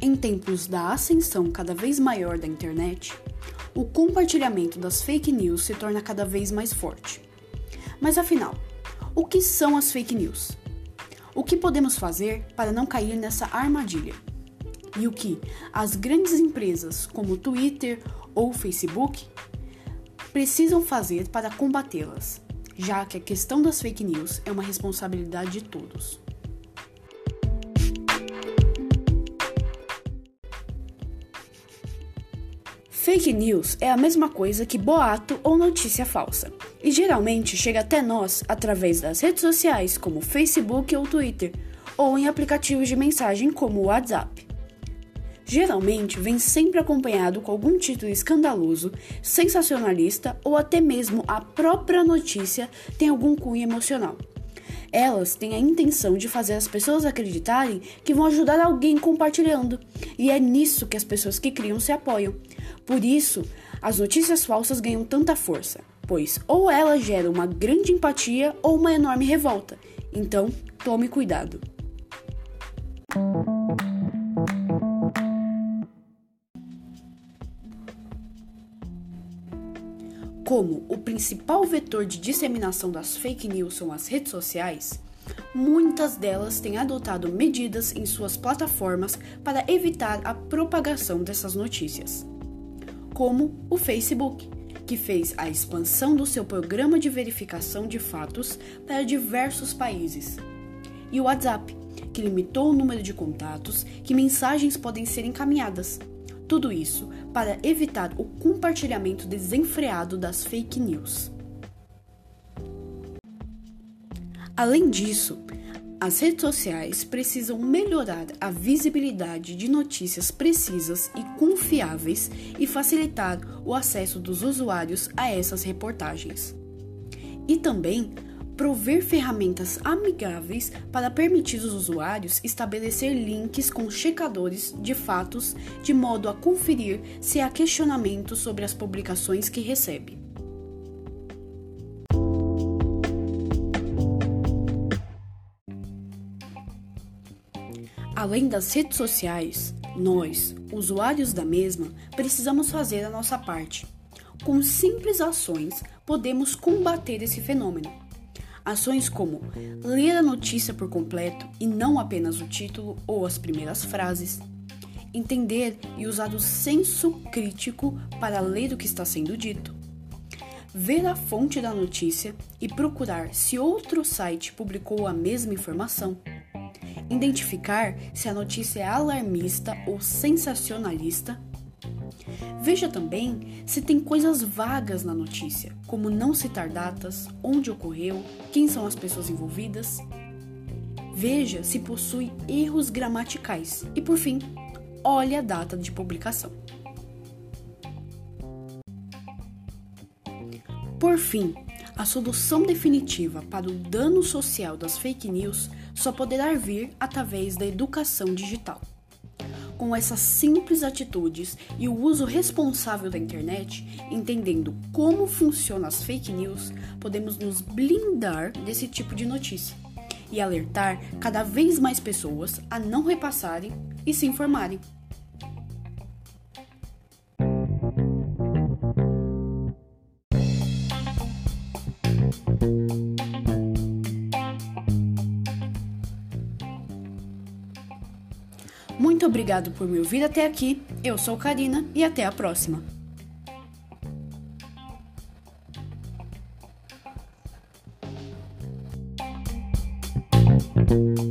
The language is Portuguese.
Em tempos da ascensão cada vez maior da internet, o compartilhamento das fake news se torna cada vez mais forte. Mas afinal, o que são as fake news? O que podemos fazer para não cair nessa armadilha? E o que as grandes empresas como Twitter ou Facebook precisam fazer para combatê-las, já que a questão das fake news é uma responsabilidade de todos. Fake news é a mesma coisa que boato ou notícia falsa, e geralmente chega até nós através das redes sociais como Facebook ou Twitter, ou em aplicativos de mensagem como WhatsApp. Geralmente vem sempre acompanhado com algum título escandaloso, sensacionalista ou até mesmo a própria notícia tem algum cunho emocional. Elas têm a intenção de fazer as pessoas acreditarem que vão ajudar alguém compartilhando, e é nisso que as pessoas que criam se apoiam. Por isso, as notícias falsas ganham tanta força, pois ou elas geram uma grande empatia ou uma enorme revolta. Então, tome cuidado. Como o principal vetor de disseminação das fake news são as redes sociais, muitas delas têm adotado medidas em suas plataformas para evitar a propagação dessas notícias. Como o Facebook, que fez a expansão do seu programa de verificação de fatos para diversos países, e o WhatsApp, que limitou o número de contatos que mensagens podem ser encaminhadas tudo isso para evitar o compartilhamento desenfreado das fake news. Além disso, as redes sociais precisam melhorar a visibilidade de notícias precisas e confiáveis e facilitar o acesso dos usuários a essas reportagens. E também prover ferramentas amigáveis para permitir os usuários estabelecer links com checadores de fatos de modo a conferir se há questionamento sobre as publicações que recebe. Além das redes sociais, nós, usuários da mesma, precisamos fazer a nossa parte. Com simples ações, podemos combater esse fenômeno. Ações como ler a notícia por completo e não apenas o título ou as primeiras frases, entender e usar o senso crítico para ler o que está sendo dito, ver a fonte da notícia e procurar se outro site publicou a mesma informação, identificar se a notícia é alarmista ou sensacionalista Veja também se tem coisas vagas na notícia, como não citar datas, onde ocorreu, quem são as pessoas envolvidas. Veja se possui erros gramaticais e, por fim, olhe a data de publicação. Por fim, a solução definitiva para o dano social das fake news só poderá vir através da educação digital. Com essas simples atitudes e o uso responsável da internet, entendendo como funcionam as fake news, podemos nos blindar desse tipo de notícia e alertar cada vez mais pessoas a não repassarem e se informarem. Muito obrigado por me ouvir até aqui. Eu sou Karina e até a próxima. thank